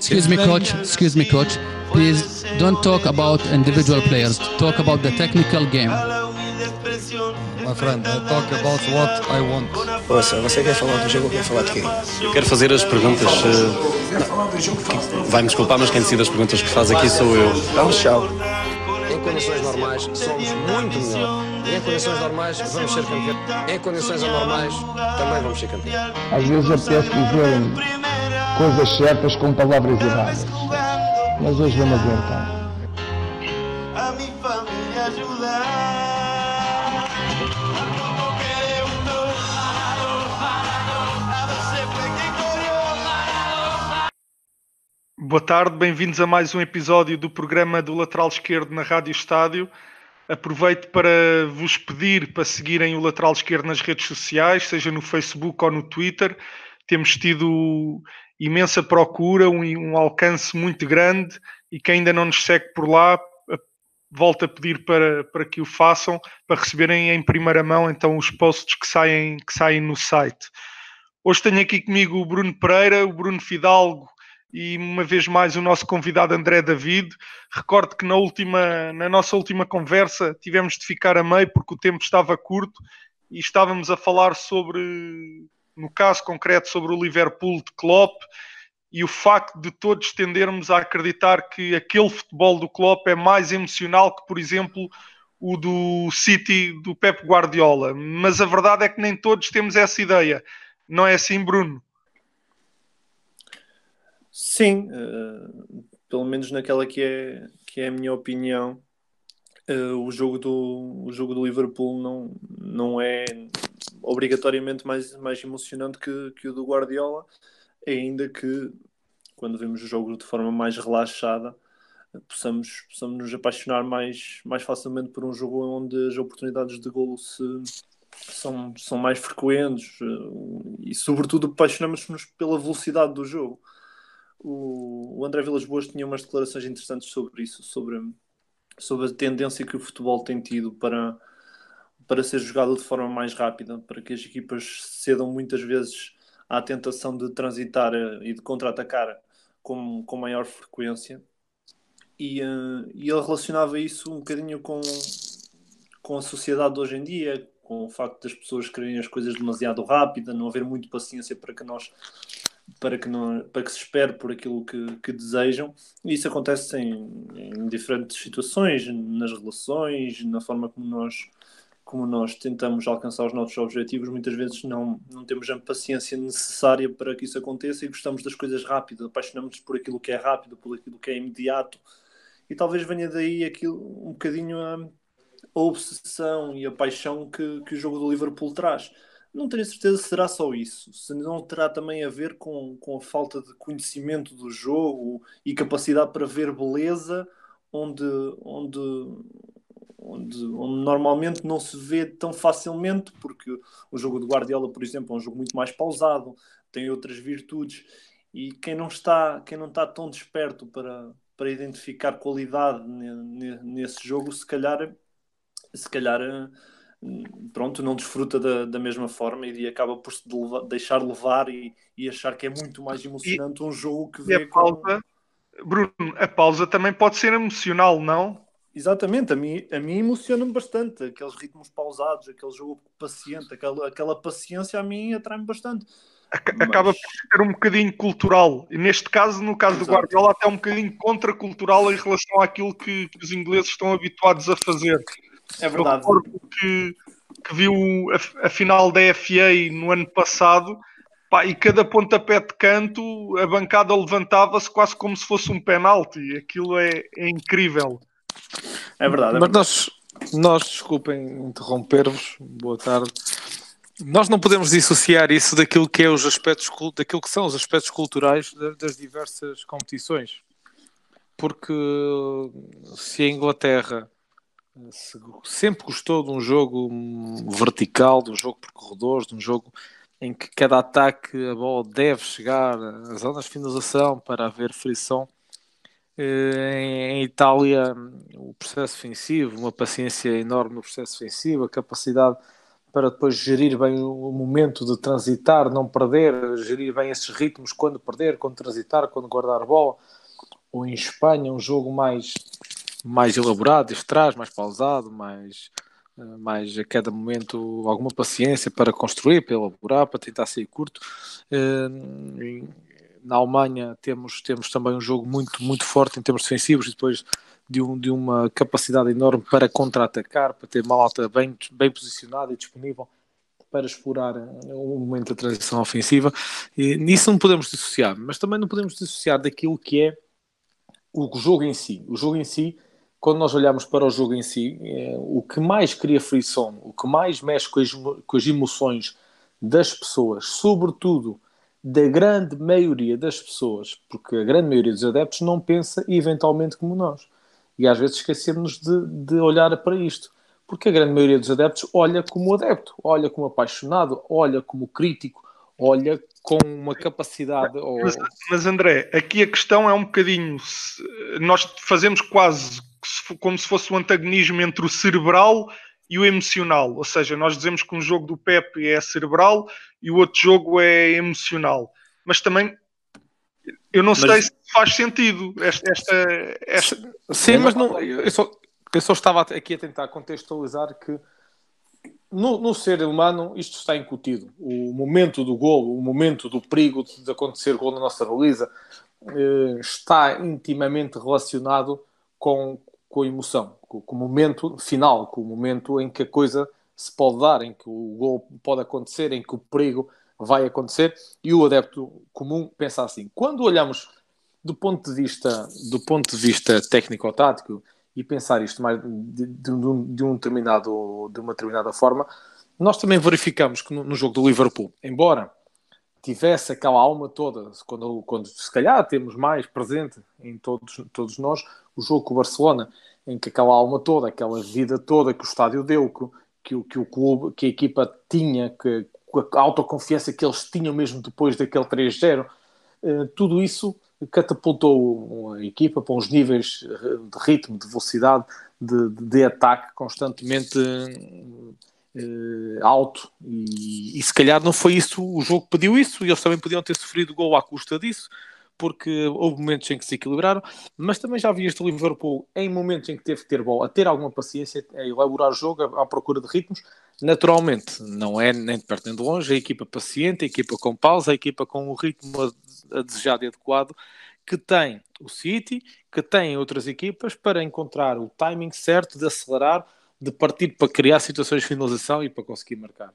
Excuse me, coach. Excuse me, coach. Please don't talk about individual players. Talk about the technical game. My friend, I talk about what I want. Ouça, você quer falar do jogo ou quer falar de quê? Eu quero fazer as perguntas. eh, Vai-me desculpar, mas quem decide as perguntas que faz aqui sou eu. Então, tchau. Em condições normais, somos muito melhor. Em condições normais, vamos ser campeões. Em condições anormais, também vamos ser campeões. Às vezes apetece dizer coisas certas com palavras erradas. Mas hoje vamos aguentar. a. Boa tarde, bem-vindos a mais um episódio do programa do Lateral Esquerdo na Rádio Estádio. Aproveito para vos pedir para seguirem o Lateral Esquerdo nas redes sociais, seja no Facebook ou no Twitter. Temos tido imensa procura, um, um alcance muito grande e quem ainda não nos segue por lá, volto a pedir para, para que o façam, para receberem em primeira mão então os posts que saem, que saem no site. Hoje tenho aqui comigo o Bruno Pereira, o Bruno Fidalgo e uma vez mais o nosso convidado André David. Recordo que na, última, na nossa última conversa tivemos de ficar a meio porque o tempo estava curto e estávamos a falar sobre, no caso concreto, sobre o Liverpool de Klopp e o facto de todos tendermos a acreditar que aquele futebol do Klopp é mais emocional que, por exemplo, o do City do Pep Guardiola. Mas a verdade é que nem todos temos essa ideia. Não é assim, Bruno? Sim, eh, pelo menos naquela que é, que é a minha opinião, eh, o, jogo do, o jogo do Liverpool não, não é obrigatoriamente mais, mais emocionante que, que o do Guardiola, ainda que quando vemos o jogo de forma mais relaxada possamos, possamos nos apaixonar mais, mais facilmente por um jogo onde as oportunidades de golo se, são, são mais frequentes eh, e sobretudo apaixonamos-nos pela velocidade do jogo. O, o André Vilas Boas tinha umas declarações interessantes sobre isso, sobre, sobre a tendência que o futebol tem tido para, para ser jogado de forma mais rápida, para que as equipas cedam muitas vezes à tentação de transitar eh, e de contra-atacar com, com maior frequência. E, eh, e ele relacionava isso um bocadinho com, com a sociedade de hoje em dia, com o facto das pessoas quererem as coisas demasiado rápida, não haver muito paciência para que nós para que, não, para que se espere por aquilo que, que desejam. E isso acontece em, em diferentes situações, nas relações, na forma como nós, como nós tentamos alcançar os nossos objetivos. Muitas vezes não, não temos a paciência necessária para que isso aconteça e gostamos das coisas rápidas, apaixonamos-nos por aquilo que é rápido, por aquilo que é imediato. E talvez venha daí aquilo, um bocadinho a, a obsessão e a paixão que, que o jogo do Liverpool traz não tenho certeza se será só isso, se não terá também a ver com, com a falta de conhecimento do jogo e capacidade para ver beleza onde, onde, onde, onde normalmente não se vê tão facilmente, porque o jogo de Guardiola, por exemplo, é um jogo muito mais pausado, tem outras virtudes, e quem não está, quem não está tão desperto para, para identificar qualidade nesse jogo, se calhar, se calhar pronto, não desfruta da, da mesma forma e acaba por se levar, deixar levar e, e, achar que é muito mais emocionante e, um jogo que vê a pausa, com... Bruno, a pausa também pode ser emocional, não? Exatamente, a mim, a mim emociona-me bastante aqueles ritmos pausados, aquele jogo paciente, aquela, aquela paciência a mim atrai-me bastante. Acaba Mas... por ser um bocadinho cultural, e neste caso, no caso Exato. do Guardiola, até um bocadinho contracultural em relação àquilo que, que os ingleses estão habituados a fazer. É verdade. Eu que, que viu a, a, final da FA no ano passado pá, e cada pontapé de canto a bancada levantava-se quase como se fosse um penalti. Aquilo é, é incrível. É verdade. É Mas verdade. nós, nós, desculpem interromper-vos, boa tarde. Nós não podemos dissociar isso daquilo que é os aspectos daquilo que são os aspectos culturais das diversas competições. Porque se a Inglaterra sempre gostou de um jogo vertical, de um jogo por corredores, de um jogo em que cada ataque a bola deve chegar às zonas de finalização para haver frição. Em Itália, o processo ofensivo, uma paciência enorme no processo ofensivo, a capacidade para depois gerir bem o momento de transitar, não perder, gerir bem esses ritmos, quando perder, quando transitar, quando guardar bola. Ou em Espanha, um jogo mais, mais elaborado, este traz, mais pausado, mais, eh, mais a cada momento alguma paciência para construir, para elaborar, para tentar sair curto. Eh, na Alemanha temos, temos também um jogo muito, muito forte em termos defensivos e depois de, um, de uma capacidade enorme para contra-atacar, para ter uma alta bem, bem posicionada e disponível para explorar o momento da transição ofensiva. E nisso não podemos dissociar, mas também não podemos dissociar daquilo que é o jogo em si. O jogo em si, quando nós olhamos para o jogo em si, é, o que mais cria frição, o que mais mexe com as, com as emoções das pessoas, sobretudo da grande maioria das pessoas, porque a grande maioria dos adeptos não pensa eventualmente como nós. E às vezes esquecemos de, de olhar para isto. Porque a grande maioria dos adeptos olha como adepto, olha como apaixonado, olha como crítico, olha com uma capacidade. Mas, mas André, aqui a questão é um bocadinho. Nós fazemos quase como se fosse o um antagonismo entre o cerebral e o emocional. Ou seja, nós dizemos que um jogo do Pepe é cerebral e o outro jogo é emocional. Mas também eu não mas... sei se faz sentido esta. esta, esta... Sim, mas não, eu, só, eu só estava aqui a tentar contextualizar que no, no, ser humano isto está incutido. O momento do golo, o momento do perigo de acontecer gol na nossa baliza eh, está intimamente relacionado com, com a emoção, com, com, o momento final, com o momento em que a coisa se pode dar, em que o gol pode acontecer, em que o perigo vai acontecer e o adepto comum pensa assim. Quando olhamos do ponto de vista do ponto de vista técnico-tático e pensar isto mais de, de, de, um determinado de uma determinada forma, nós também verificamos que no, no, jogo do Liverpool, embora tivesse aquela alma toda, quando, quando se calhar temos mais presente em todos, todos nós o jogo com o Barcelona, em que aquela alma toda, aquela vida toda que o estádio deu, que, que, que o clube, que a equipa tinha, que, a autoconfiança que eles tinham mesmo depois daquele 3-0, eh, tudo isso catapultou a equipa para uns níveis de ritmo, de velocidade, de, de ataque constantemente uh, alto. E, e, se calhar não foi isso, o jogo pediu isso, e eles também podiam ter sofrido gol à custa disso, porque houve momentos em que se equilibraram, mas também já vi este Liverpool em momentos em que teve que ter bola, a ter alguma paciência, a elaborar o jogo, à, à procura de ritmos. Naturalmente, não é nem de perto nem de longe, a equipa paciente, a equipa com pausa, a equipa com o ritmo desejado e adequado que tem o City, que tem outras equipas para encontrar o timing certo de acelerar, de partir para criar situações de finalização e para conseguir marcar.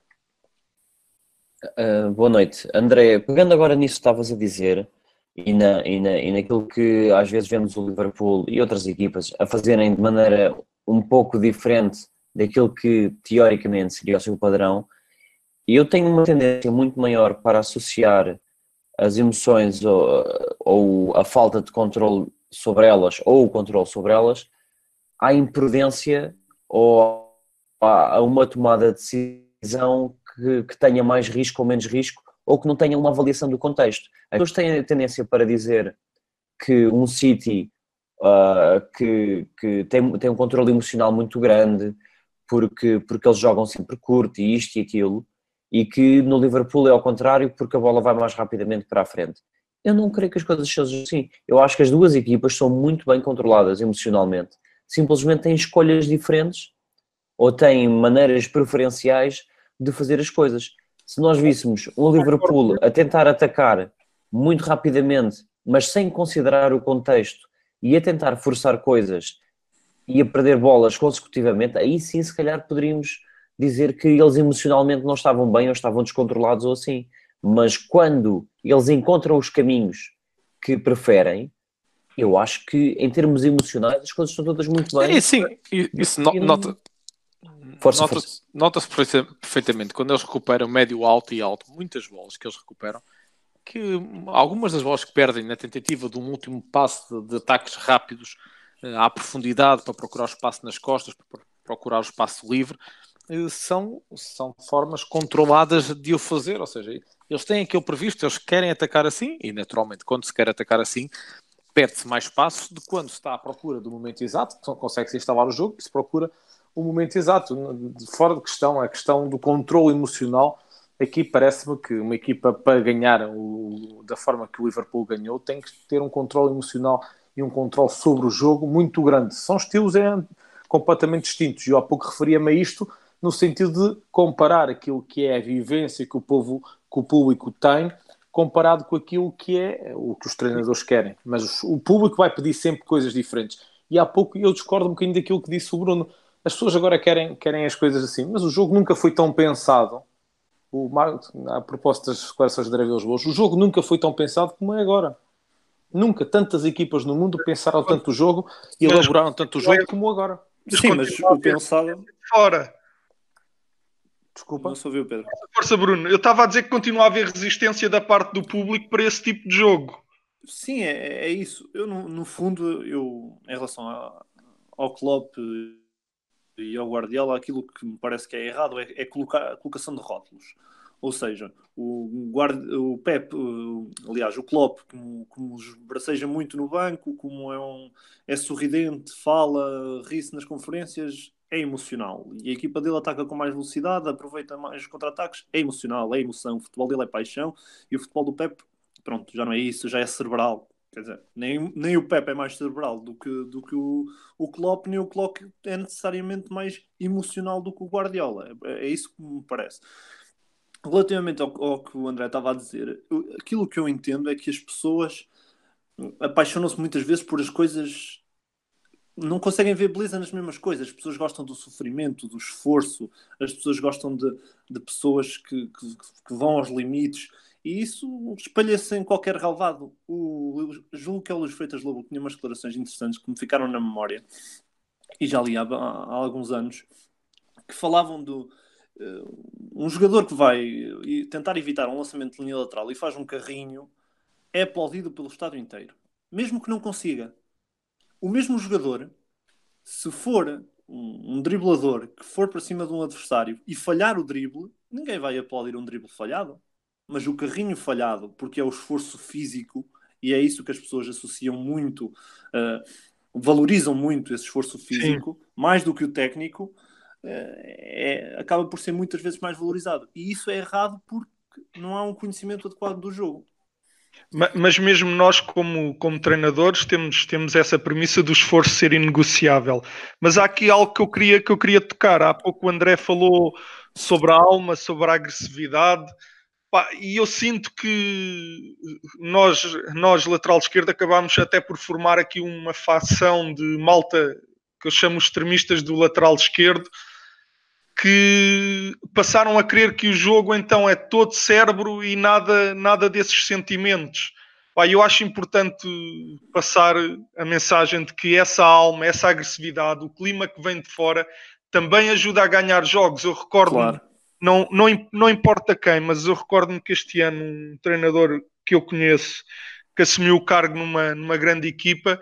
Uh, boa noite. André, pegando agora nisso que estavas a dizer e, na, e, na, e naquilo que às vezes vemos o Liverpool e outras equipas a fazerem de maneira um pouco diferente daquilo que teoricamente seria o seu padrão, eu tenho uma tendência muito maior para associar as emoções ou, ou, a falta de controle sobre elas ou o controle sobre elas à imprudência ou a uma tomada de decisão que, que, tenha mais risco ou menos risco ou que não tenha uma avaliação do contexto. As pessoas têm a tendência para dizer que um City uh, que, que tem, tem um controle emocional muito grande porque, porque eles jogam sempre curto e isto e aquilo e que no Liverpool é ao contrário porque a bola vai mais rapidamente para a frente. Eu não creio que as coisas sejam assim. Eu acho que as duas equipas são muito bem controladas emocionalmente. Simplesmente têm escolhas diferentes ou têm maneiras preferenciais de fazer as coisas. Se nós víssemos um Liverpool a tentar atacar muito rapidamente, mas sem considerar o contexto e a tentar forçar coisas e a perder bolas consecutivamente, aí sim, se calhar poderíamos dizer que eles emocionalmente não estavam bem ou estavam descontrolados ou assim. Mas quando eles encontram os caminhos que preferem, eu acho que em termos emocionais as coisas estão todas muito bem. É, sim, isso no, nota. Força, nota-se nota perfeitamente quando eles recuperam médio, alto e alto, muitas bolas que eles recuperam, que algumas das bolas que perdem na tentativa de um último passo de, de ataques rápidos eh, à profundidade para procurar o espaço nas costas, para procurar o espaço livre, eh, são, são formas controladas de o fazer, ou seja, eles têm aquilo previsto, eles querem atacar assim, e naturalmente, quando se quer atacar assim, perde-se mais espaço de quando se está à procura do momento exato, consegue-se instalar o jogo se procura o momento exato. Fora de questão, a questão do controle emocional. Aqui parece-me que uma equipa para ganhar o, da forma que o Liverpool ganhou tem que ter um controle emocional e um controle sobre o jogo muito grande. São estilos é, completamente distintos. Eu há pouco referia-me a isto no sentido de comparar aquilo que é a vivência que o povo, que o público tem, comparado com aquilo que é o que os treinadores querem. Mas o público vai pedir sempre coisas diferentes. E há pouco eu discordo um bocadinho daquilo que disse o Bruno. As pessoas agora querem, querem as coisas assim, mas o jogo nunca foi tão pensado. O, a propósito das declarações de André Boas, o jogo nunca foi tão pensado como é agora. Nunca tantas equipas no mundo pensaram tanto o jogo e elaboraram tanto o jogo como agora. Sim, mas o pensado. Fora. Desculpa. Não só ouviu, Pedro. Força, Bruno. Eu estava a dizer que continua a haver resistência da parte do público para esse tipo de jogo. Sim, é, é isso. Eu, no, no, fundo, eu, em relação a, ao Klopp e ao Guardiola, aquilo que me parece que é errado é, é colocar, a colocação de rótulos. Ou seja, o, guarda, o Pep, aliás, o Klopp, como, como braceja muito no banco, como é, um, é sorridente, fala, ri-se nas conferências, é emocional. E a equipa dele ataca com mais velocidade, aproveita mais contra-ataques, é emocional, é emoção. O futebol dele é paixão e o futebol do Pep, pronto, já não é isso, já é cerebral. Quer dizer, nem, nem o Pep é mais cerebral do que, do que o, o Klopp, nem o Klopp é necessariamente mais emocional do que o Guardiola. É, é isso que me parece. Relativamente ao, ao, que o André estava a dizer, aquilo que eu entendo é que as pessoas apaixonam-se muitas vezes por as coisas. Não conseguem ver beleza nas mesmas coisas. As pessoas gostam do sofrimento, do esforço, as pessoas gostam de, de pessoas que, que, que vão aos limites e isso espalha-se em qualquer relevado. O, julgo que é o Luís Freitas Lobo tinha umas declarações interessantes que me ficaram na memória e já li há, há alguns anos que falavam do uh, um jogador que vai tentar evitar um lançamento de linha lateral e faz um carrinho é aplaudido pelo estádio inteiro, mesmo que não consiga. O mesmo jogador, se for um, um driblador que for para cima de um adversário e falhar o drible, ninguém vai aplaudir um drible falhado. Mas o carrinho falhado, porque é o esforço físico, e é isso que as pessoas associam muito, uh, valorizam muito esse esforço físico, Sim. mais do que o técnico, é, acaba por ser muitas vezes mais valorizado. E isso é errado porque não há um conhecimento adequado do jogo. Mas mesmo nós, como, como treinadores, temos, temos essa premissa do esforço ser inegociável. Mas há aqui algo que eu queria, que eu queria tocar. Há pouco o André falou sobre a alma, sobre a agressividade. E eu sinto que nós, nós, lateral esquerdo, acabamos até por formar aqui uma facção de malta que eu chamo extremistas do lateral esquerdo, que passaram a crer que o jogo então é todo cérebro e nada, nada desses sentimentos. Pá, eu acho importante passar a mensagem de que essa alma, essa agressividade, o clima que vem de fora, também ajuda a ganhar jogos. Eu recordo, claro. Não, não, não importa quem, mas eu recordo-me que este ano um treinador que eu conheço, que assumiu o cargo numa, numa grande equipa,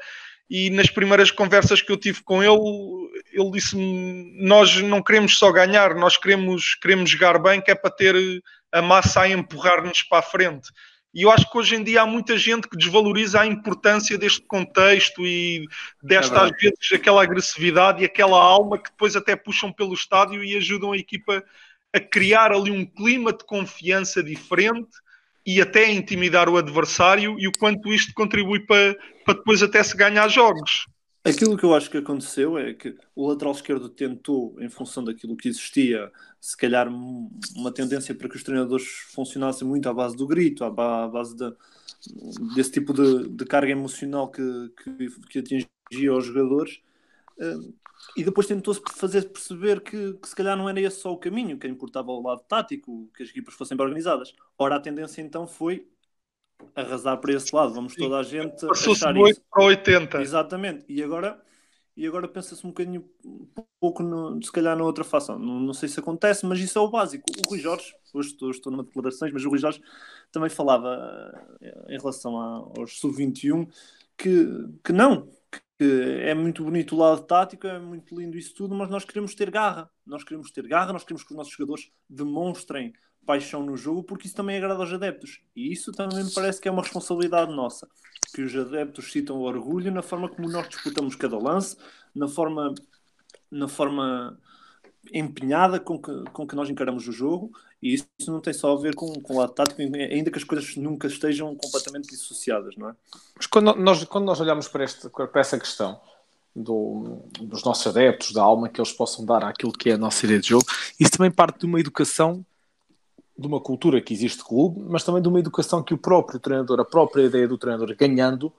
e nas primeiras conversas que eu tive com ele, ele disse-me: Nós não queremos só ganhar, nós queremos, queremos jogar bem, que é para ter a massa a empurrar-nos para a frente. E eu acho que hoje em dia há muita gente que desvaloriza a importância deste contexto e desta, é às vezes, aquela agressividade e aquela alma que depois até puxam pelo estádio e ajudam a equipa a criar ali um clima de confiança diferente e até intimidar o adversário e o quanto isto contribui para, para depois até se ganhar jogos. Aquilo que eu acho que aconteceu é que o lateral esquerdo tentou, em função daquilo que existia, se calhar uma tendência para que os treinadores funcionassem muito à base do grito, à base de, desse tipo de, de carga emocional que, que, que atingia os jogadores. E depois tentou-se fazer perceber que, que, se calhar não era esse só o caminho, que importava o lado tático, que as equipas fossem bem organizadas. Ora, a tendência então foi arrasar para esse lado, vamos toda a gente achar isso. para 80. Exatamente, e agora, e agora pensa-se um bocadinho, um pouco, no, se calhar na outra fação. Não, não, sei se acontece, mas isso é o básico. O Rui Jorge, hoje estou, estou numa declarações, mas o Rui Jorge também falava eh, em relação aos sub-21 que, que não, é muito bonito o lado tático, é muito lindo isso tudo, mas nós queremos ter garra. Nós queremos ter garra, nós queremos que os nossos jogadores demonstrem paixão no jogo, porque isso também agrada aos adeptos. E isso também me parece que é uma responsabilidade nossa. Que os adeptos citam o orgulho na forma como nós disputamos cada lance, na forma na forma empenhada com que, com que nós encaramos o jogo e isso não tem só a ver com, com o lado tático, ainda que as coisas nunca estejam completamente dissociadas, não é? Mas quando nós, quando nós olhamos para, este, para essa questão do, dos nossos adeptos, da alma que eles possam dar àquilo que é a nossa ideia de jogo, isso também parte de uma educação, de uma cultura que existe de clube, mas também de uma educação que o próprio treinador, a própria ideia do treinador ganhando,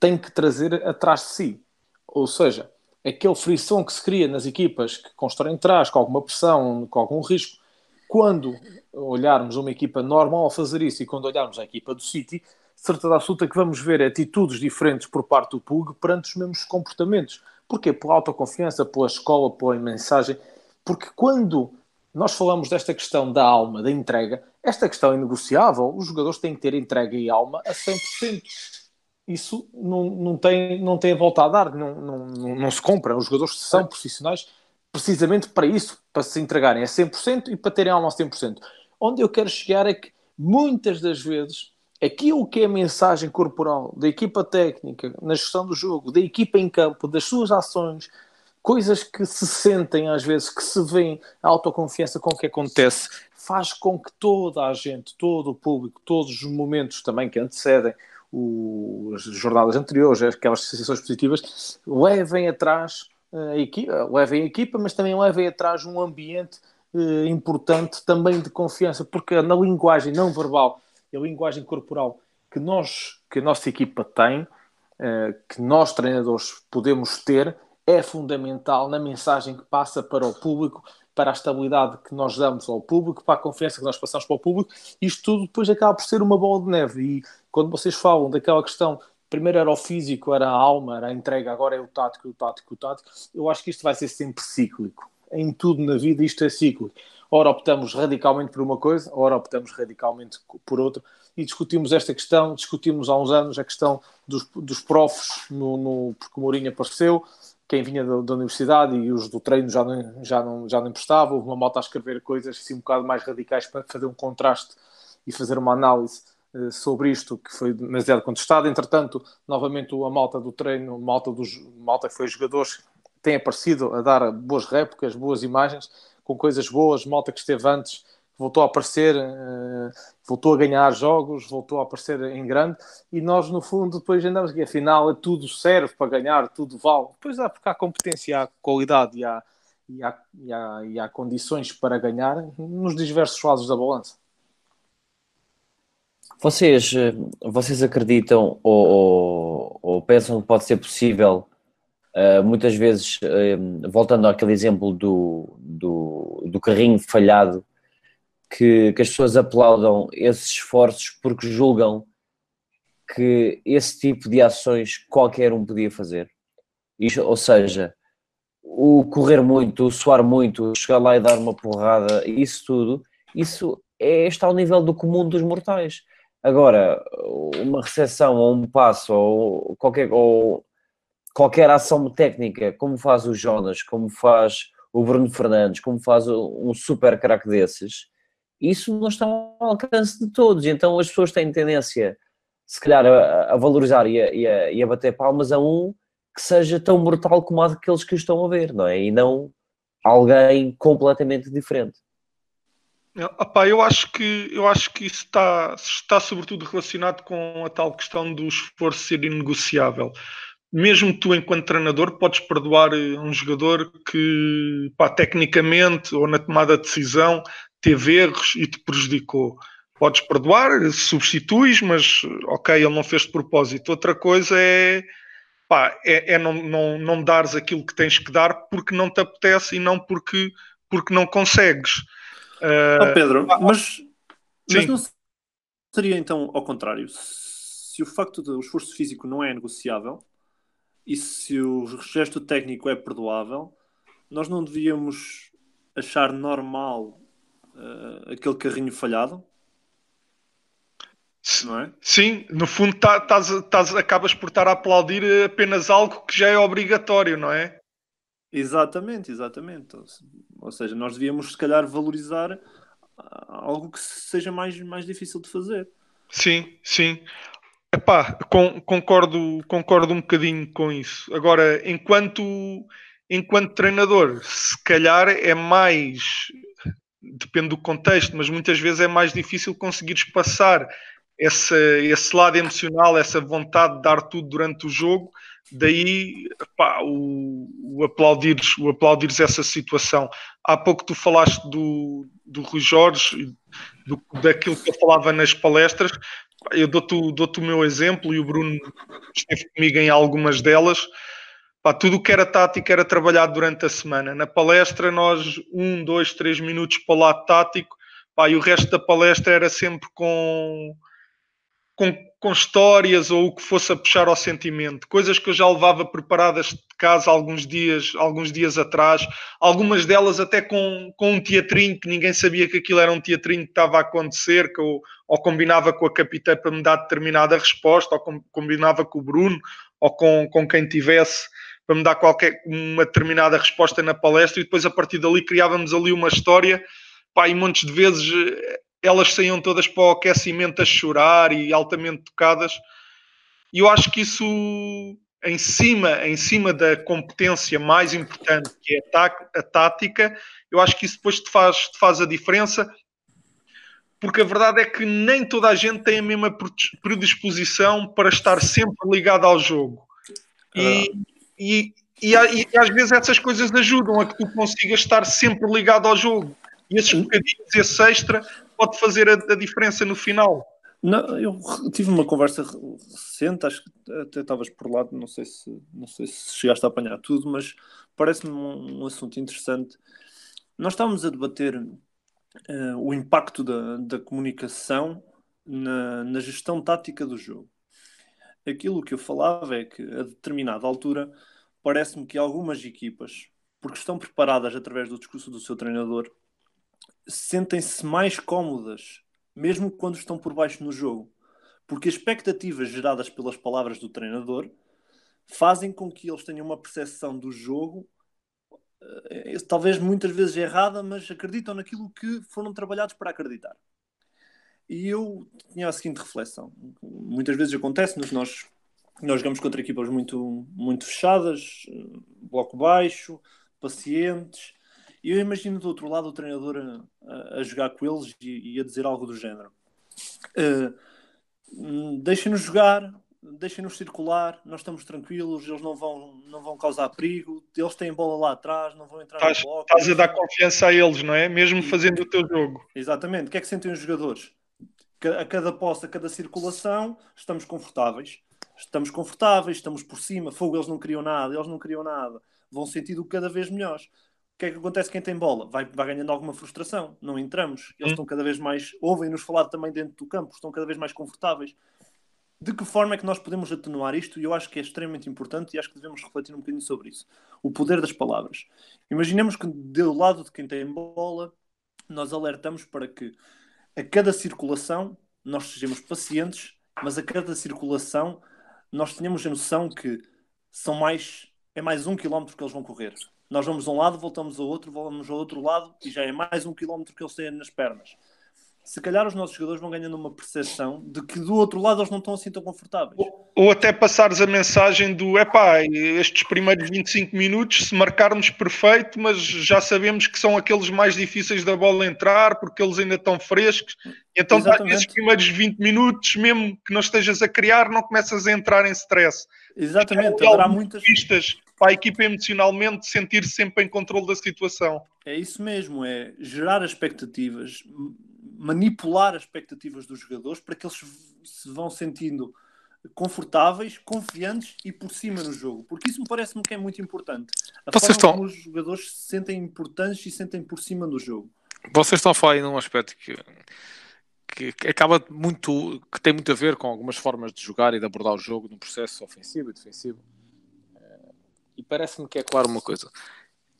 tem que trazer atrás de si. Ou seja, aquele frição que se cria nas equipas que constroem trás, com alguma pressão, com algum risco, quando olharmos uma equipa normal a fazer isso e quando olharmos a equipa do City, certeza absoluta que vamos ver atitudes diferentes por parte do Pug perante os mesmos comportamentos. Porquê? Pela autoconfiança, pela escola, pela mensagem. Porque quando nós falamos desta questão da alma, da entrega, esta questão é negociável. Os jogadores têm que ter entrega e alma a 100% isso não, não, tem, não tem a volta a dar, não, não, não, se compra. Os jogadores são profissionais precisamente para isso, para se entregarem a 100% e para terem alma a 100%. Onde eu quero chegar é que muitas das vezes aquilo que é a mensagem corporal da equipa técnica na gestão do jogo, da equipa em campo, das suas ações, coisas que se sentem às vezes, que se veem, a autoconfiança com o que acontece, faz com que toda a gente, todo o público, todos os momentos também que antecedem as jornadas anteriores, aquelas sensações positivas, levem atrás eh, a equipa, levem a equipa, mas também levem atrás um ambiente eh, importante também de confiança, porque na linguagem não verbal e a linguagem corporal que nós, que a nossa equipa tem, eh, que nós treinadores podemos ter, é fundamental na mensagem que passa para o público, para a estabilidade que nós damos ao público, para a confiança que nós passamos para o público. Isto tudo depois acaba por ser uma bola de neve. E quando vocês falam daquela questão, primeiro era o físico, era a alma, era a entrega, agora é o tático, o tático, o tático, eu acho que isto vai ser sempre cíclico. Em tudo na vida isto é cíclico. Ora optamos radicalmente por uma coisa, ora optamos radicalmente por outra. E discutimos esta questão, discutimos há uns anos a questão dos, dos profs, no, no, porque o Mourinho apareceu, quem vinha da, da, universidade e os do treino já não, já não, já não emprestavam, houve uma malta a escrever coisas assim um bocado mais radicais para fazer um contraste e fazer uma análise eh, sobre isto, que foi demasiado contestado. Entretanto, novamente a malta do treino, a malta, dos, malta que foi jogadores, tem aparecido a dar boas réplicas, boas imagens, com coisas boas. Malta que esteve antes voltou a aparecer, eh, voltou a ganhar jogos, voltou a aparecer em grande. E nós, no fundo, depois andamos aqui, afinal, é tudo serve para ganhar, tudo vale. Pois há, porque há competência, há qualidade e há, e há, e há, e há condições para ganhar nos diversos lados da balança. Vocês, eh, vocês acreditam ou, ou, ou pensam que pode ser possível, uh, muitas vezes, uh, voltando àquele exemplo do, do, do carrinho falhado, que, que, as pessoas aplaudam esses esforços porque julgam que esse tipo de ações qualquer um podia fazer? Isto, ou seja, o correr muito, o suar muito, chegar lá e dar uma porrada, isso tudo, isso é, está ao nível do comum dos mortais Agora, uma recepção ou um passo ou qualquer, ou qualquer ação técnica, como faz o Jonas, como faz o Bruno Fernandes, como faz um super craque desses, isso não está ao alcance de todos. Então as pessoas têm tendência, se calhar, a, a valorizar e a, e, a, e a, bater palmas a um que seja tão brutal como aqueles que estão a ver, não é? E não alguém completamente diferente. Epá, eu acho que eu acho que isso está, está sobretudo relacionado com a tal questão do esforço ser inegociável. Mesmo tu, enquanto treinador, podes perdoar eh, um jogador que, pá, tecnicamente ou na tomada de decisão, teve erros e te prejudicou. Podes perdoar, substituis, mas ok, ele não fez de propósito. Outra coisa é, pá, é, é não, não, não dares aquilo que tens que dar porque não te apetece e não porque, porque não consegues. Uh, oh, Pedro, mas, mas não seria então ao contrário? Se o facto do esforço físico não é negociável e se o gesto técnico é perdoável, nós não devíamos achar normal uh, aquele carrinho falhado? Não é? Sim, no fundo tá, tás, tás, acabas por estar a aplaudir apenas algo que já é obrigatório, não é? Exatamente, exatamente. Ou seja, nós devíamos se calhar valorizar ah, algo que seja mais, mais difícil de fazer. Sim, sim. Epá, com, concordo, concordo um bocadinho com isso. Agora, enquanto, enquanto treinador, se calhar é mais, depende do contexto, mas muitas vezes é mais difícil conseguires passar esse, esse lado emocional, essa vontade de dar tudo durante o jogo, daí pá, o, o, aplaudires, o aplaudires essa situação. Há pouco tu falaste do, do Rui Jorge, do, daquilo que eu falava nas palestras, eu dou-te dou o meu exemplo e o Bruno esteve comigo em algumas delas. Pá, tudo o que era tático era trabalhado durante a semana. Na palestra, nós, um, dois, três minutos para o lado tático, pá, e o resto da palestra era sempre com com, com, histórias ou o que fosse a puxar ao sentimento, coisas que eu já levava preparadas de casa alguns dias, alguns dias atrás, algumas delas até com, com um teatrinho que ninguém sabia que aquilo era um teatrinho que estava a acontecer, que eu, ou combinava com a capitã para me dar determinada resposta, ou com, combinava com o Bruno, ou com, com quem tivesse para me dar qualquer uma determinada resposta na palestra e depois a partir dali criávamos ali uma história pá, e montes de vezes elas saíam todas para o aquecimento a chorar e altamente tocadas. E eu acho que isso, em cima, em cima da competência mais importante, que é a, tática, eu acho que isso depois te faz, te faz a diferença, porque a verdade é que nem toda a gente tem a mesma predisposição para estar sempre ligado ao jogo. E, e, e, e, às vezes essas coisas ajudam a que tu consigas estar sempre ligado ao jogo. E esses bocadinhos, esse extra, pode fazer a, a diferença no final. Não, eu tive uma conversa recente, acho que até estavas por lá, não sei se, não sei se chegaste a apanhar tudo, mas parece-me um, um, assunto interessante. Nós estávamos a debater uh, o impacto da, da comunicação na, na gestão tática do jogo. Aquilo que eu falava é que, a determinada altura, parece-me que algumas equipas, porque estão preparadas através do discurso do seu treinador, sentem-se mais cómodas, mesmo quando estão por baixo no jogo. Porque as expectativas geradas pelas palavras do treinador fazem com que eles tenham uma percepção do jogo, eh, talvez muitas vezes errada, mas acreditam naquilo que foram trabalhados para acreditar. E eu tinha a seguinte reflexão: muitas vezes acontece-nos, nós, nós jogamos contra equipas muito, muito fechadas, eh, bloco baixo, pacientes, e eu imagino do outro lado o treinador a, a jogar com eles e, e, a dizer algo do género. Uh, deixem-nos jogar, deixem-nos circular, nós estamos tranquilos, eles não vão, não vão causar perigo, eles têm bola lá atrás, não vão entrar estás, no bloco. Estás a dar confiança a eles, não é? Mesmo fazendo o teu jogo. Exatamente. O que é que sentem os jogadores? A cada posse, a cada circulação, estamos confortáveis. Estamos confortáveis, estamos por cima. Fogo, eles não criam nada, eles não criam nada. Vão sentindo cada vez melhores o que é que acontece quem tem bola? Vai, vai ganhando alguma frustração, não entramos. Eles hum. estão cada vez mais, ouvem-nos falar também dentro do campo, estão cada vez mais confortáveis. De que forma é que nós podemos atenuar isto? E eu acho que é extremamente importante e acho que devemos refletir um bocadinho sobre isso. O poder das palavras. Imaginemos que do lado de quem tem bola, nós alertamos para que a cada circulação nós sejamos pacientes, mas a cada circulação nós tenhamos a noção que são mais é mais um quilómetro que eles vão correr. Nós vamos a um lado, voltamos ao outro, vamos ao outro lado e já é mais um quilómetro que eles têm nas pernas. Se calhar os nossos jogadores vão ganhando uma percepção de que do outro lado eles não estão assim tão confortáveis. Ou, ou até passares a mensagem do epá, estes primeiros 25 minutos, se marcarmos perfeito, mas já sabemos que são aqueles mais difíceis da bola entrar, porque eles ainda estão frescos. Então, esses primeiros 20 minutos, mesmo que não estejas a criar, não começas a entrar em stress. Exatamente, então, haverá muitas pistas para a equipa emocionalmente sentir-se sempre em controle da situação. É isso mesmo, é gerar expectativas, manipular as expectativas dos jogadores para que eles se vão sentindo confortáveis, confiantes e por cima no jogo, porque isso me parece-me que é muito importante. A Vocês forma estão... como os jogadores se sentem importantes e sentem por cima do jogo. Vocês estão a falar aí num aspecto que que, acaba muito, que tem muito a ver com algumas formas de jogar e de abordar o jogo num processo ofensivo e defensivo. Eh, e parece-me que é claro uma coisa.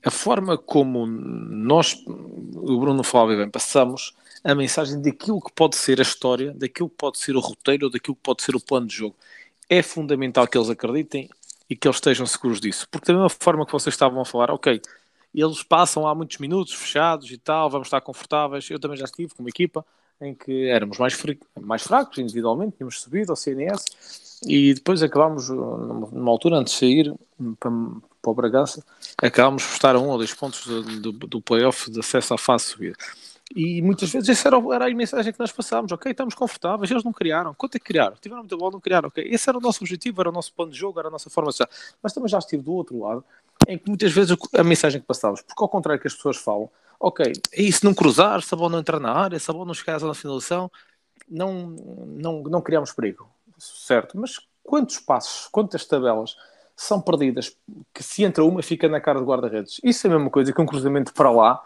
A forma como nós, o Bruno falava bem, passamos a mensagem daquilo que pode ser a história, daquilo que pode ser o roteiro, daquilo que pode ser o plano de jogo. É fundamental que eles acreditem e que eles estejam seguros disso. Porque da mesma forma que vocês estavam a falar, ok, eles passam há muitos minutos fechados e tal, vamos estar confortáveis. Eu também já estive com uma equipa, em que éramos mais, mais fracos individualmente, tínhamos subido ao CNS e depois acabámos, numa altura antes de sair, para, para o Bragança, acabámos por estar a um ou dois pontos do, do, do playoff de acesso à fase subida. E muitas vezes essa era, era, a mensagem que nós passámos, ok, estamos confortáveis, eles não criaram. Quanto é que criaram? Tiveram muita bola, não criaram, ok. Esse era o nosso objetivo, era o nosso plano de jogo, era a nossa forma de. Mas também já estive do outro lado, em que muitas vezes a mensagem que passávamos, porque ao contrário que as pessoas falam, ok, é isso não cruzar, se a bola não entrar na área, se a bola não chegar à zona de finalização, não, não, não criamos perigo, certo? Mas quantos passos, quantas tabelas são perdidas que se entra uma fica na cara do guarda-redes? Isso é a mesma coisa que um cruzamento para lá,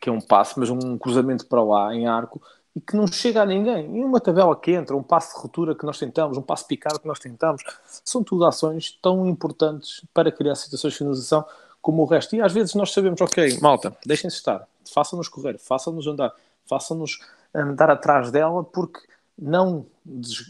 que é um passe, mas um cruzamento para lá em arco e que não chega a ninguém. E uma tabela que entra, um passe de ruptura que nós tentamos, um passe picado que nós tentamos, são tudo ações tão importantes para criar situações de finalização como o resto. E às vezes nós sabemos, ok, malta, deixem-se estar, façam-nos correr, façam-nos andar, façam-nos andar atrás dela, porque não,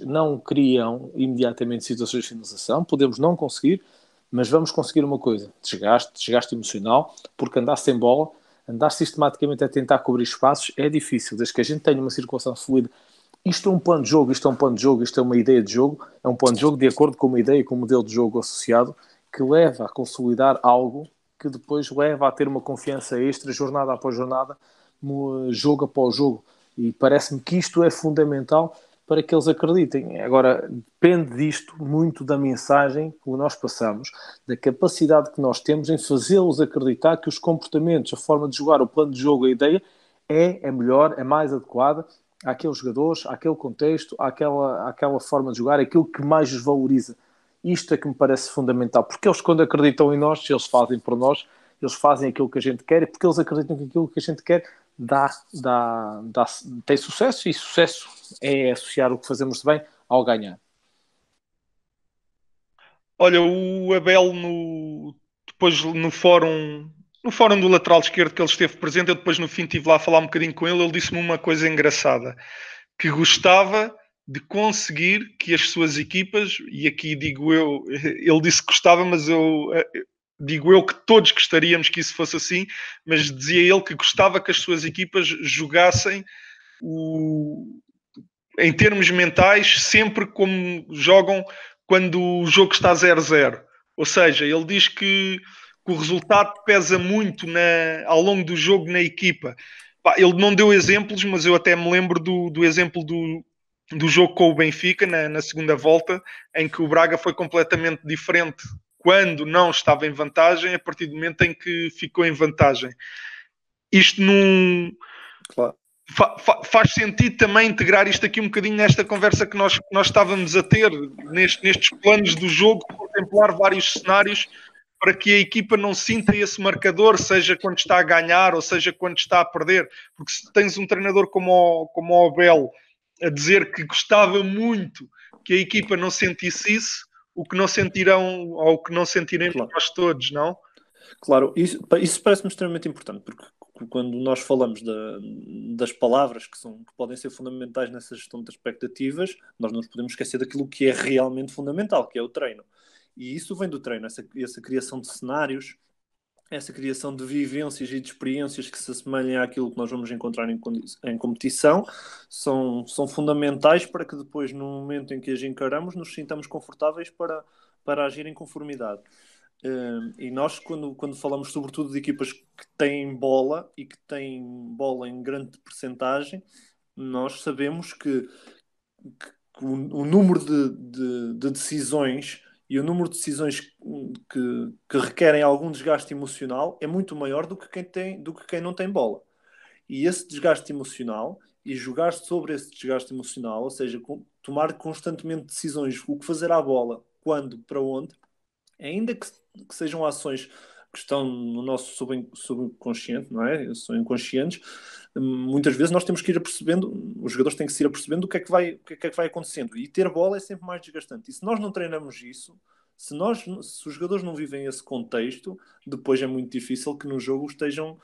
não criam imediatamente situações de finalização, podemos não conseguir, mas vamos conseguir uma coisa: desgaste, desgaste emocional, porque andar sem bola, andar sistematicamente a tentar cobrir espaços é difícil, desde que a gente tenha uma circulação fluida. Isto é um plano de jogo, isto é um plano de jogo, isto é uma ideia de jogo, é um plano de jogo de acordo com uma ideia e com um modelo de jogo associado que leva a consolidar algo que depois leva a ter uma confiança extra, jornada após jornada, jogo após jogo. E parece-me que isto é fundamental para que eles acreditem. Agora, depende disto muito da mensagem que nós passamos, da capacidade que nós temos em fazê-los acreditar que os comportamentos, a forma de jogar, o plano de jogo, a ideia é a melhor, é mais adequada àqueles jogadores, àquele contexto, àquela, àquela forma de jogar, aquilo que mais os valoriza. Isto é que me parece fundamental, porque eles, quando acreditam em nós, eles fazem por nós, eles fazem aquilo que a gente quer, e porque eles acreditam que aquilo que a gente quer dá, dá, dá, tem sucesso, e sucesso é associar o que fazemos de bem ao ganhar. Olha, o Abel no, depois no fórum no fórum do lateral esquerdo que ele esteve presente, eu depois no fim estive lá a falar um bocadinho com ele, ele disse-me uma coisa engraçada, que gostava de conseguir que as suas equipas, e aqui digo eu, ele disse que gostava, mas eu digo eu que todos gostaríamos que isso fosse assim, mas dizia ele que gostava que as suas equipas jogassem o, em termos mentais sempre como jogam quando o jogo está 0-0. Ou seja, ele diz que, que, o resultado pesa muito na, ao longo do jogo na equipa. ele não deu exemplos, mas eu até me lembro do, do exemplo do, do jogo com o Benfica na, na, segunda volta, em que o Braga foi completamente diferente quando não estava em vantagem, a partir do momento em que ficou em vantagem. Isto não claro. fa, fa, faz sentido também integrar isto aqui um bocadinho nesta conversa que nós, nós estávamos a ter, neste, nestes planos do jogo, contemplar vários cenários para que a equipa não sinta esse marcador, seja quando está a ganhar ou seja quando está a perder. Porque se tens um treinador como o, como o Abel a dizer que gostava muito que a equipa não sentisse isso, o que não sentirão ou o que não sentiremos claro. nós todos, não? Claro, isso, isso parece-me extremamente importante, porque quando nós falamos da, das palavras que, são, que podem ser fundamentais nessa gestão de expectativas, nós não nos podemos esquecer daquilo que é realmente fundamental, que é o treino. E isso vem do treino, essa, essa criação de cenários, essa criação de vivências e de experiências que se assemelhem àquilo que nós vamos encontrar em, em competição são, são fundamentais para que depois, no momento em que as encaramos, nos sintamos confortáveis para, para agir em conformidade. Uh, e nós, quando, quando falamos sobretudo de equipas que têm bola e que têm bola em grande percentagem, nós sabemos que, que o, o, número de, de, de decisões e o número de decisões que, que, requerem algum desgaste emocional é muito maior do que quem, tem, do que quem não tem bola. E esse desgaste emocional e jogar sobre esse desgaste emocional, ou seja, tomar constantemente decisões, o que fazer à bola, quando, para onde, ainda que, que sejam ações que estão no nosso subconsciente, não é? São inconscientes, muitas vezes nós temos que ir apercebendo, os jogadores têm que se ir apercebendo o que é que vai, o que é que vai acontecendo. E ter bola é sempre mais desgastante. E se nós não treinamos isso, se, nós, se os jogadores não vivem esse contexto, depois é muito difícil que no jogo estejam,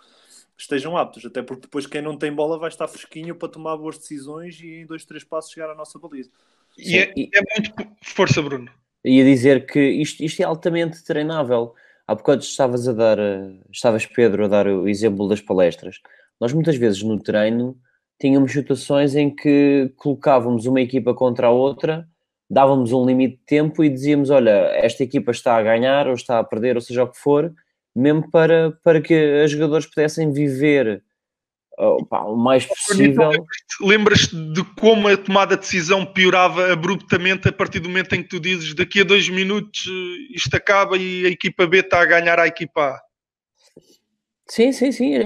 estejam aptos. Até porque depois quem não tem bola vai estar fresquinho para tomar boas decisões e em dois, três passos chegar à nossa baliza. E é, é, muito força, Bruno. Ia dizer que isto, isto é altamente treinável. Há bocado estavas a dar, eh, estavas Pedro a dar o exemplo das palestras. Nós muitas vezes no treino tínhamos situações em que colocávamos uma equipa contra a outra dávamos um limite de tempo e dizíamos: olha, esta equipa está a ganhar ou está a perder, ou seja o que for, mesmo para, para que os jogadores pudessem viver o mais possível. Lembras-te de como a tomada de decisão piorava abruptamente a partir do momento em que tu dizes daqui a dois minutos eh, isto acaba e a equipa B está a ganhar a equipa A? Sim, sim, sim.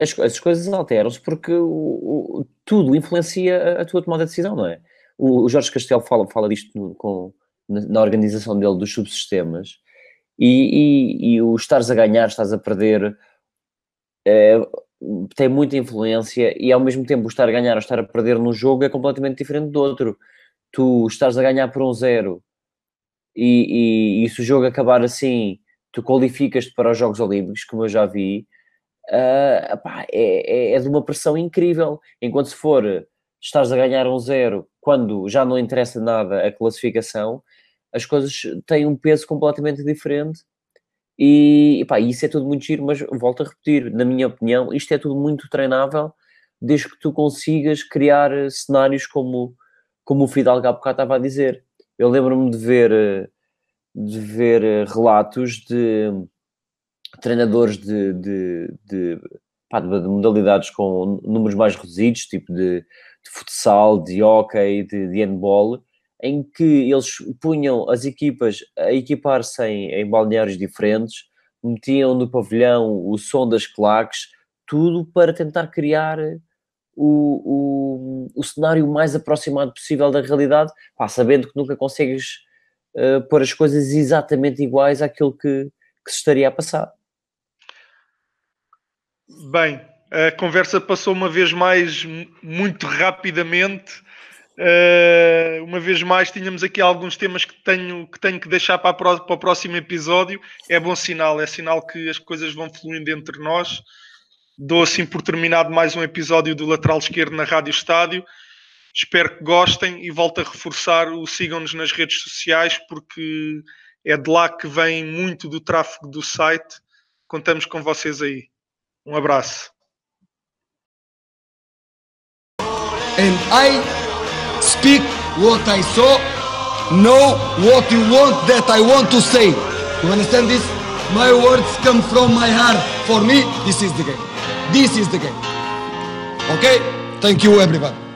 As, as coisas alteram-se porque o, o, tudo influencia a, a, tua tomada de decisão, não é? O, o Jorge Castelo fala, fala disto no, com, na, na, organização dele dos subsistemas e, e, e o estares a ganhar, estás a perder, é, tem muita influência e ao mesmo tempo estar a ganhar ou estar a perder num jogo é completamente diferente do outro. Tu estás a ganhar por um zero e, e, e se o jogo acabar assim, tu qualificas-te para os Jogos Olímpicos, como eu já vi, uh, é, é, é, de uma pressão incrível. Enquanto se for estás a ganhar um zero quando já não interessa nada a classificação, as coisas têm um peso completamente diferente. E epá, isso é tudo muito giro, mas volto a repetir, na minha opinião, isto é tudo muito treinável, desde que tu consigas criar cenários como, como o Fidalgo há bocado estava a dizer. Eu lembro-me de ver, de ver relatos de treinadores de, de, de, pá, de, modalidades com números mais reduzidos, tipo de, de futsal, de hockey, de, de handball, em que eles punham as equipas a equipar-se em, em balneários diferentes, metiam no pavilhão o som das claques, tudo para tentar criar o, o, o cenário mais aproximado possível da realidade, pá, sabendo que nunca consegues uh, pôr as coisas exatamente iguais àquilo que, que se estaria a passar. Bem, a conversa passou uma vez mais muito rapidamente. Uh, uma vez mais, tínhamos aqui alguns temas que tenho que, tenho que deixar para, para, o próximo episódio. É bom sinal, é sinal que as coisas vão fluindo entre nós. Dou assim por terminado mais um episódio do Lateral Esquerdo na Rádio Estádio. Espero que gostem e volto a reforçar o sigam-nos nas redes sociais porque é de lá que vem muito do tráfego do site. Contamos com vocês aí. Um abraço. Speak what I saw, know what you want that I want to say. You understand this? My words come from my heart. For me, this is the game. This is the game. Okay? Thank you, everybody.